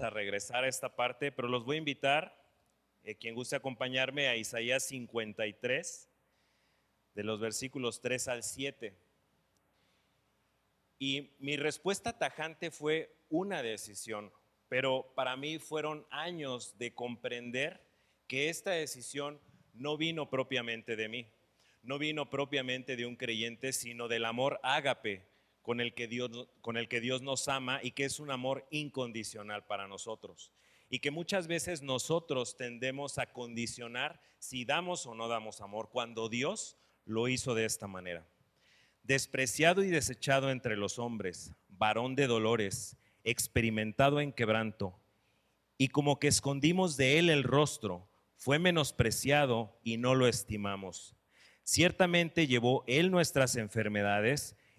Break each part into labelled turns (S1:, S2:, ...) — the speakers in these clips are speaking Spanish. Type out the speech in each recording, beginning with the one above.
S1: a regresar a esta parte, pero los voy a invitar, eh, quien guste acompañarme, a Isaías 53, de los versículos 3 al 7. Y mi respuesta tajante fue una decisión, pero para mí fueron años de comprender que esta decisión no vino propiamente de mí, no vino propiamente de un creyente, sino del amor ágape con el, que Dios, con el que Dios nos ama y que es un amor incondicional para nosotros. Y que muchas veces nosotros tendemos a condicionar si damos o no damos amor, cuando Dios lo hizo de esta manera. Despreciado y desechado entre los hombres, varón de dolores, experimentado en quebranto, y como que escondimos de él el rostro, fue menospreciado y no lo estimamos. Ciertamente llevó él nuestras enfermedades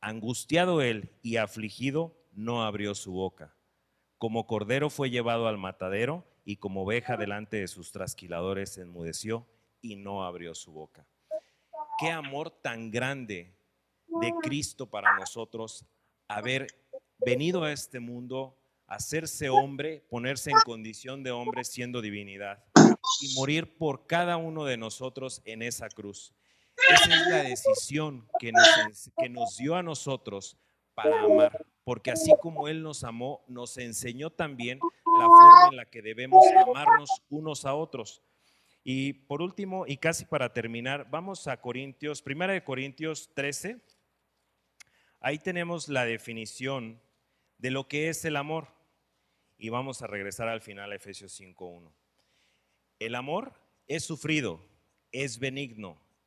S1: Angustiado él y afligido, no abrió su boca. Como cordero fue llevado al matadero y como oveja delante de sus trasquiladores enmudeció y no abrió su boca. Qué amor tan grande de Cristo para nosotros haber venido a este mundo, hacerse hombre, ponerse en condición de hombre siendo divinidad y morir por cada uno de nosotros en esa cruz. Esa es la decisión que nos, que nos dio a nosotros para amar, porque así como Él nos amó, nos enseñó también la forma en la que debemos amarnos unos a otros. Y por último, y casi para terminar, vamos a Corintios, primera de Corintios 13. Ahí tenemos la definición de lo que es el amor. Y vamos a regresar al final a Efesios 5.1. El amor es sufrido, es benigno,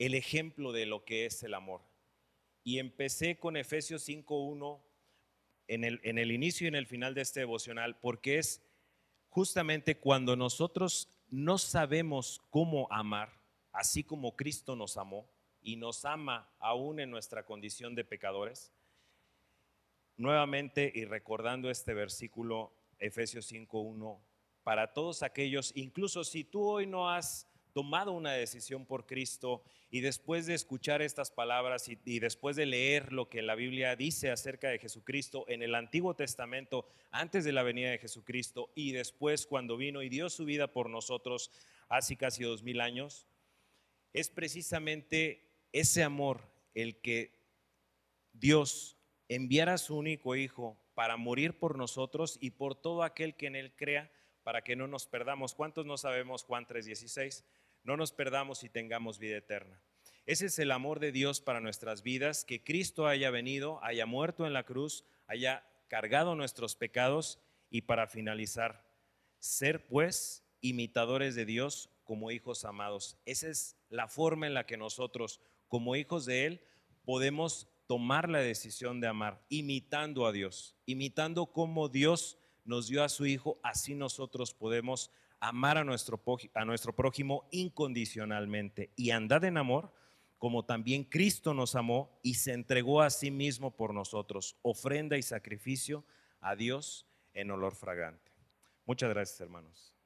S1: el ejemplo de lo que es el amor. Y empecé con Efesios 5.1 en el, en el inicio y en el final de este devocional, porque es justamente cuando nosotros no sabemos cómo amar, así como Cristo nos amó y nos ama aún en nuestra condición de pecadores. Nuevamente y recordando este versículo, Efesios 5.1, para todos aquellos, incluso si tú hoy no has tomado una decisión por Cristo y después de escuchar estas palabras y, después de leer lo que la Biblia dice acerca de Jesucristo en el Antiguo Testamento, antes de la venida de Jesucristo y después cuando vino y dio su vida por nosotros hace casi dos mil años, es precisamente ese amor el que Dios enviara a su único Hijo para morir por nosotros y por todo aquel que en Él crea, para que no nos perdamos. ¿Cuántos no sabemos Juan 3:16? no nos perdamos y tengamos vida eterna. Ese es el amor de Dios para nuestras vidas, que Cristo haya venido, haya muerto en la cruz, haya cargado nuestros pecados y para finalizar, ser pues imitadores de Dios como hijos amados. Esa es la forma en la que nosotros, como hijos de Él, podemos tomar la decisión de amar, imitando a Dios, imitando como Dios nos dio a su Hijo, así nosotros podemos amar a nuestro, prójimo incondicionalmente y andad en amor como también Cristo nos amó y se entregó a sí mismo por nosotros, ofrenda y sacrificio a Dios en olor fragante. Muchas gracias, hermanos.